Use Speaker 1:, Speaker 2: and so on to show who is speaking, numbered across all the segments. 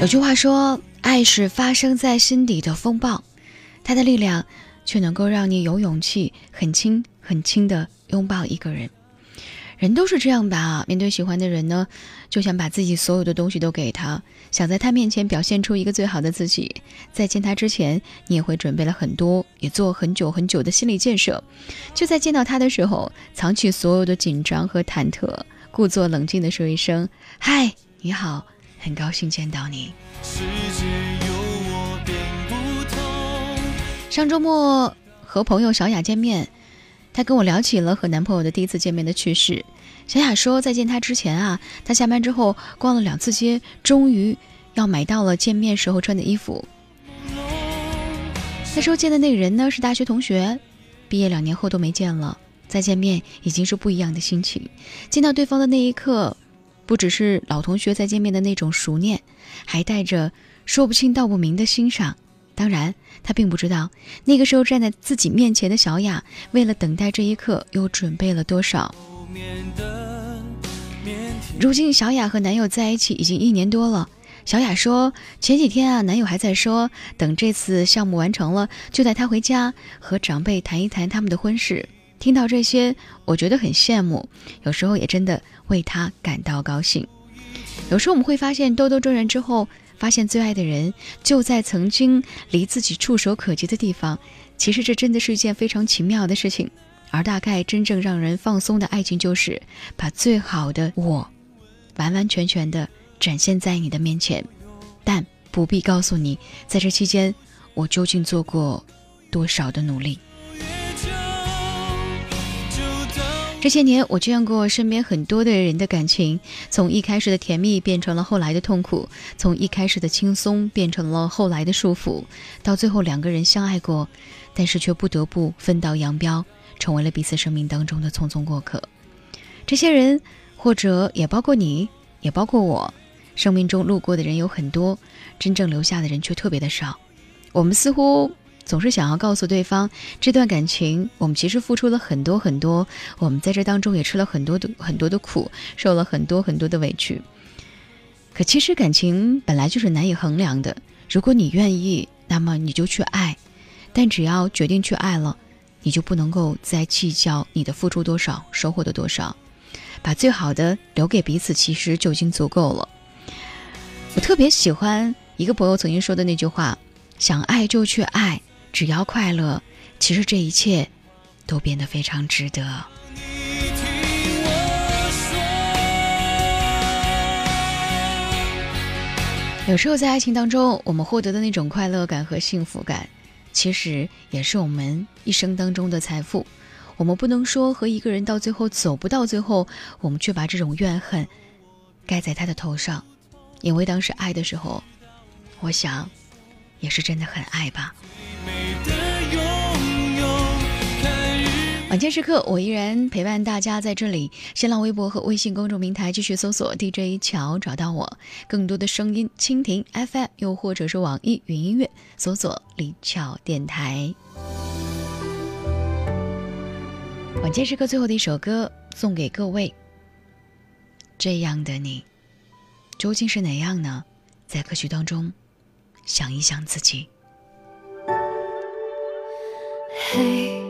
Speaker 1: 有句话说，爱是发生在心底的风暴，它的力量却能够让你有勇气很轻很轻的拥抱一个人。人都是这样吧，面对喜欢的人呢，就想把自己所有的东西都给他，想在他面前表现出一个最好的自己。在见他之前，你也会准备了很多，也做很久很久的心理建设。就在见到他的时候，藏起所有的紧张和忐忑，故作冷静的说一声：“嗨，你好。”很高兴见到你。上周末和朋友小雅见面，她跟我聊起了和男朋友的第一次见面的趣事。小雅说，在见他之前啊，她下班之后逛了两次街，终于要买到了见面时候穿的衣服。那时候见的那个人呢，是大学同学，毕业两年后都没见了，再见面已经是不一样的心情。见到对方的那一刻。不只是老同学再见面的那种熟念，还带着说不清道不明的欣赏。当然，他并不知道那个时候站在自己面前的小雅，为了等待这一刻又准备了多少。如今，小雅和男友在一起已经一年多了。小雅说，前几天啊，男友还在说，等这次项目完成了，就带她回家和长辈谈一谈他们的婚事。听到这些，我觉得很羡慕，有时候也真的为他感到高兴。有时候我们会发现，兜兜转转之后，发现最爱的人就在曾经离自己触手可及的地方。其实这真的是一件非常奇妙的事情。而大概真正让人放松的爱情，就是把最好的我，完完全全的展现在你的面前，但不必告诉你，在这期间我究竟做过多少的努力。这些年，我见过身边很多的人的感情，从一开始的甜蜜变成了后来的痛苦，从一开始的轻松变成了后来的束缚，到最后两个人相爱过，但是却不得不分道扬镳，成为了彼此生命当中的匆匆过客。这些人，或者也包括你，也包括我，生命中路过的人有很多，真正留下的人却特别的少。我们似乎。总是想要告诉对方，这段感情我们其实付出了很多很多，我们在这当中也吃了很多的很多的苦，受了很多很多的委屈。可其实感情本来就是难以衡量的，如果你愿意，那么你就去爱；但只要决定去爱了，你就不能够再计较你的付出多少，收获的多少，把最好的留给彼此，其实就已经足够了。我特别喜欢一个朋友曾经说的那句话：“想爱就去爱。”只要快乐，其实这一切都变得非常值得。有时候在爱情当中，我们获得的那种快乐感和幸福感，其实也是我们一生当中的财富。我们不能说和一个人到最后走不到最后，我们却把这种怨恨盖在他的头上，因为当时爱的时候，我想也是真的很爱吧。间时刻，我依然陪伴大家在这里。新浪微博和微信公众平台继续搜索 DJ 乔，找到我。更多的声音，蜻蜓 FM，又或者是网易云音乐，搜索李巧电台。晚间时刻最后的一首歌，送给各位。这样的你，究竟是哪样呢？在歌曲当中，想一想自己。
Speaker 2: 嘿。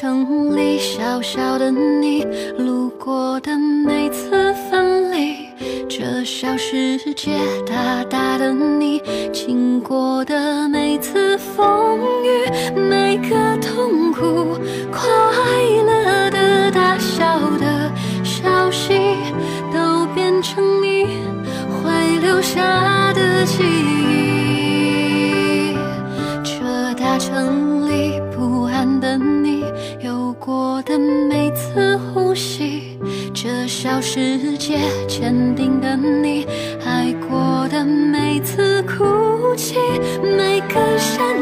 Speaker 2: 城里小小的你，路过的每次分离，这小世界大大的你，经过的每次风雨，每个痛苦快乐的大小的消息。都变成你会留下的记忆。小世界坚定的你，爱过的每次哭泣，每个闪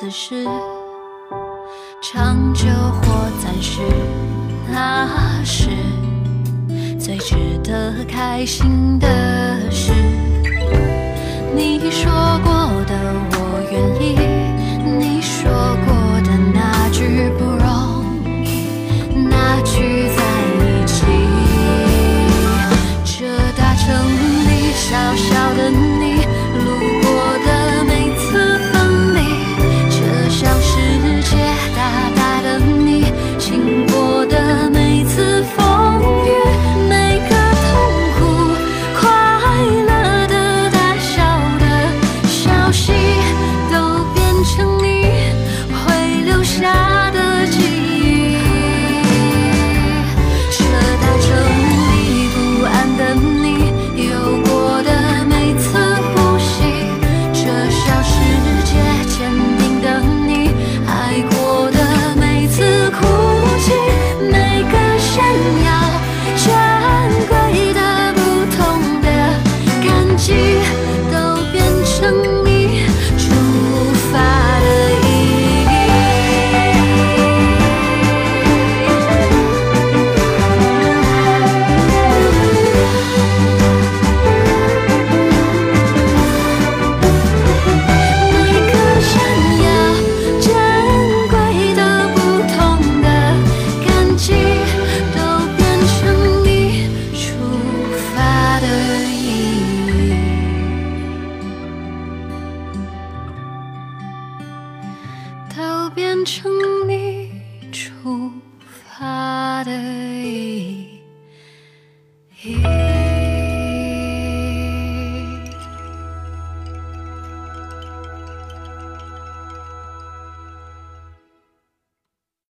Speaker 2: 此时长久或暂时那是最值得开心的事。你说过的我愿意你说过的那句 Vater.